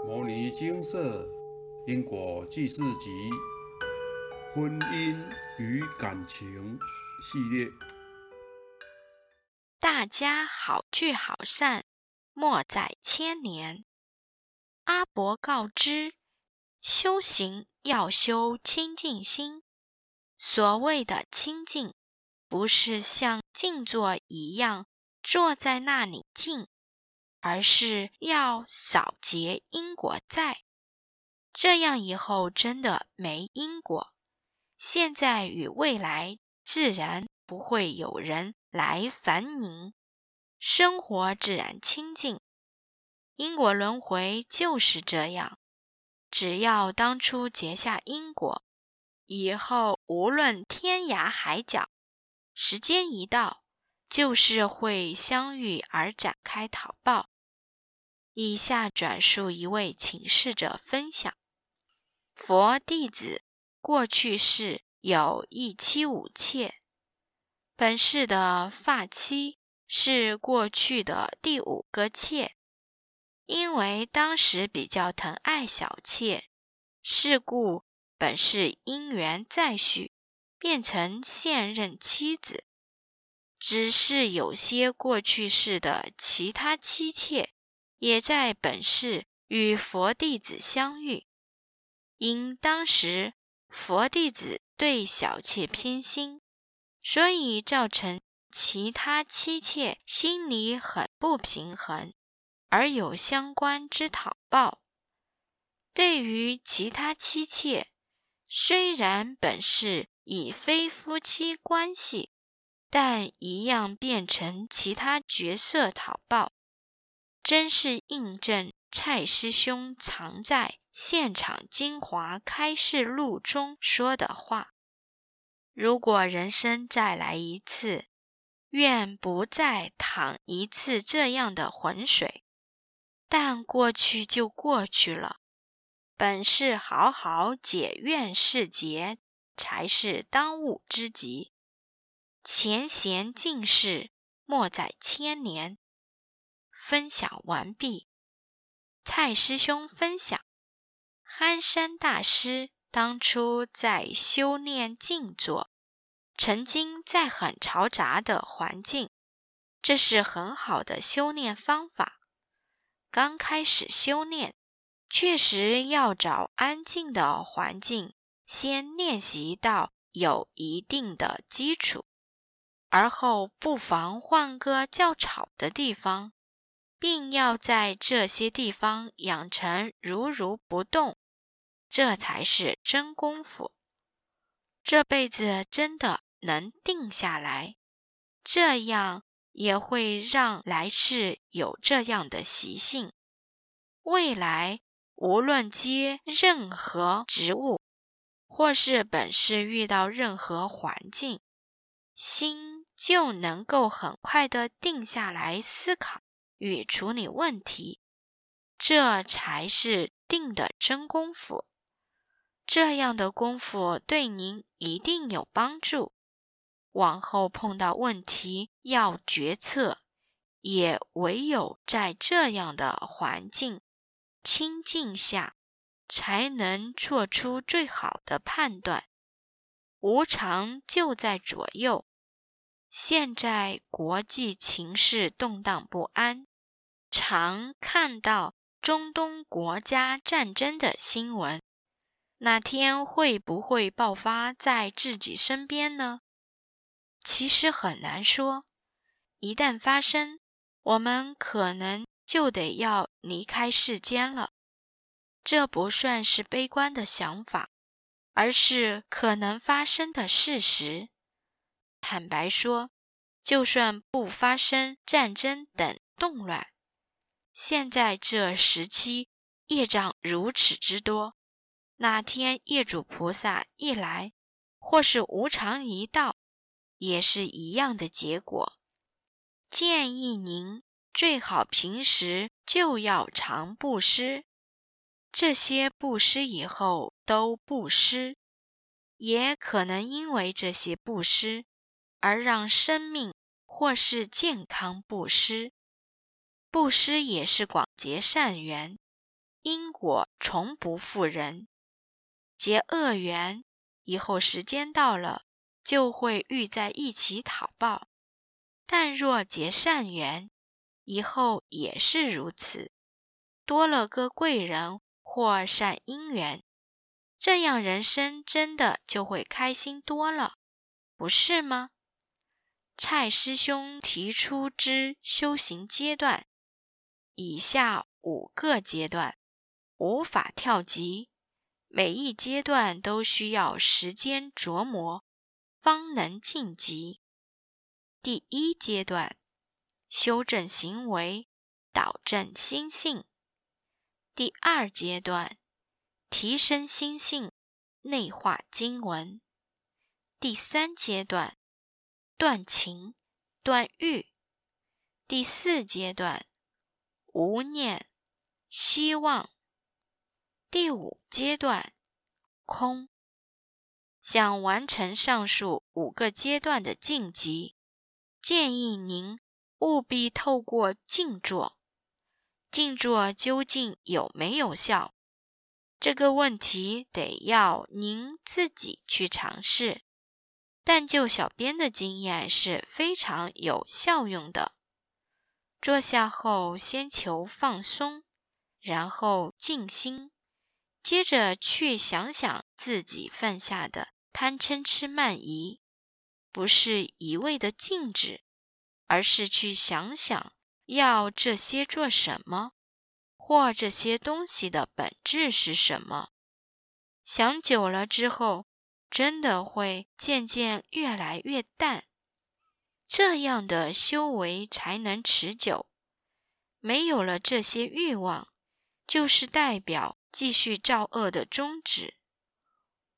《摩尼金色因果记事集》婚姻与感情系列。大家好聚好散，莫在千年。阿伯告知：修行要修清净心。所谓的清净，不是像静坐一样坐在那里静。而是要扫结因果债，这样以后真的没因果。现在与未来自然不会有人来烦您，生活自然清净。因果轮回就是这样，只要当初结下因果，以后无论天涯海角，时间一到，就是会相遇而展开讨报。以下转述一位请示者分享：佛弟子过去世有一妻五妾，本世的发妻是过去的第五个妾，因为当时比较疼爱小妾，是故本是姻缘再续，变成现任妻子。只是有些过去世的其他妻妾。也在本世与佛弟子相遇，因当时佛弟子对小妾偏心，所以造成其他妻妾心里很不平衡，而有相关之讨报。对于其他妻妾，虽然本世已非夫妻关系，但一样变成其他角色讨报。真是印证蔡师兄藏在现场精华开示录中说的话：如果人生再来一次，愿不再淌一次这样的浑水。但过去就过去了，本是好好解怨释结，才是当务之急。前贤尽士，莫在千年。分享完毕。蔡师兄分享：憨山大师当初在修炼静坐，曾经在很嘈杂的环境，这是很好的修炼方法。刚开始修炼，确实要找安静的环境，先练习到有一定的基础，而后不妨换个较吵的地方。并要在这些地方养成如如不动，这才是真功夫。这辈子真的能定下来，这样也会让来世有这样的习性。未来无论接任何职务，或是本世遇到任何环境，心就能够很快的定下来思考。与处理问题，这才是定的真功夫。这样的功夫对您一定有帮助。往后碰到问题要决策，也唯有在这样的环境清静下，才能做出最好的判断。无常就在左右。现在国际情势动荡不安。常看到中东国家战争的新闻，哪天会不会爆发在自己身边呢？其实很难说。一旦发生，我们可能就得要离开世间了。这不算是悲观的想法，而是可能发生的事实。坦白说，就算不发生战争等动乱，现在这时期业障如此之多，哪天业主菩萨一来，或是无常一到，也是一样的结果。建议您最好平时就要常布施，这些布施以后都布施，也可能因为这些布施而让生命或是健康布施。布施也是广结善缘，因果从不负人。结恶缘以后，时间到了就会遇在一起讨报；但若结善缘，以后也是如此，多了个贵人或善姻缘，这样人生真的就会开心多了，不是吗？蔡师兄提出之修行阶段，以下五个阶段，无法跳级，每一阶段都需要时间琢磨，方能晋级。第一阶段，修正行为，导正心性；第二阶段，提升心性，内化经文；第三阶段。断情、断欲，第四阶段无念、希望，第五阶段空。想完成上述五个阶段的晋级，建议您务必透过静坐。静坐究竟有没有效？这个问题得要您自己去尝试。但就小编的经验是非常有效用的。坐下后，先求放松，然后静心，接着去想想自己犯下的贪嗔痴慢疑，不是一味的静止，而是去想想要这些做什么，或这些东西的本质是什么。想久了之后。真的会渐渐越来越淡，这样的修为才能持久。没有了这些欲望，就是代表继续造恶的终止。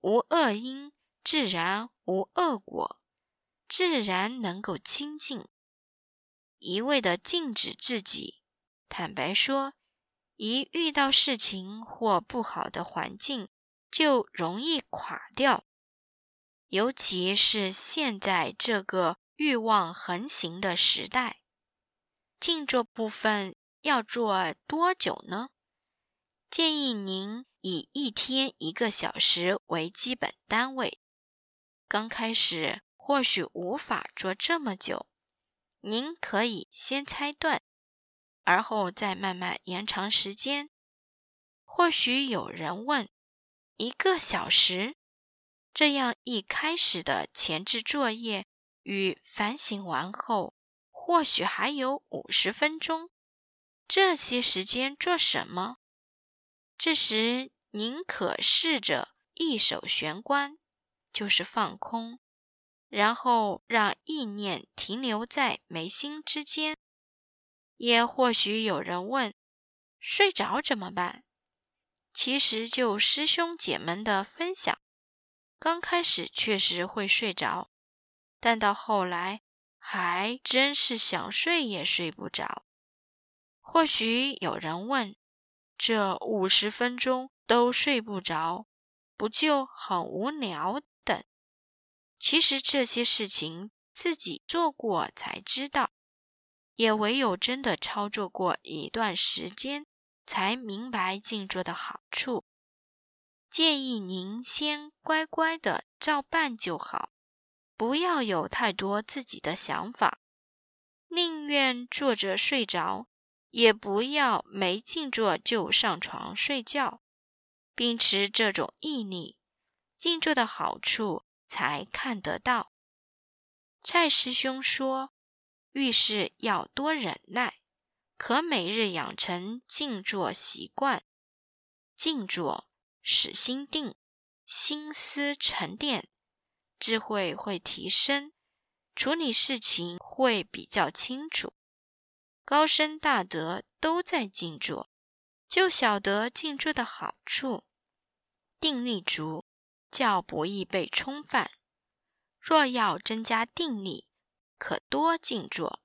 无恶因，自然无恶果，自然能够清净。一味的禁止自己，坦白说，一遇到事情或不好的环境，就容易垮掉。尤其是现在这个欲望横行的时代，静坐部分要做多久呢？建议您以一天一个小时为基本单位。刚开始或许无法做这么久，您可以先拆断，而后再慢慢延长时间。或许有人问：一个小时？这样一开始的前置作业与反省完后，或许还有五十分钟。这些时间做什么？这时您可试着一手玄关，就是放空，然后让意念停留在眉心之间。也或许有人问：睡着怎么办？其实就师兄姐们的分享。刚开始确实会睡着，但到后来还真是想睡也睡不着。或许有人问：这五十分钟都睡不着，不就很无聊？等，其实这些事情自己做过才知道，也唯有真的操作过一段时间，才明白静坐的好处。建议您先乖乖的照办就好，不要有太多自己的想法。宁愿坐着睡着，也不要没静坐就上床睡觉。秉持这种毅力，静坐的好处才看得到。蔡师兄说，遇事要多忍耐，可每日养成静坐习惯。静坐。使心定，心思沉淀，智慧会提升，处理事情会比较清楚。高深大德都在静坐，就晓得静坐的好处。定力足，较不易被冲犯。若要增加定力，可多静坐，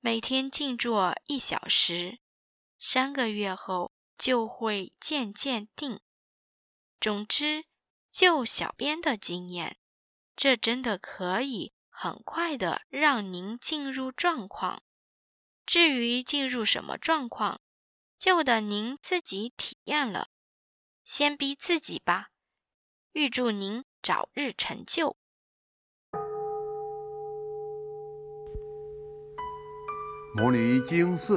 每天静坐一小时，三个月后就会渐渐定。总之，就小编的经验，这真的可以很快的让您进入状况。至于进入什么状况，就等您自己体验了。先逼自己吧，预祝您早日成就。摩尼经四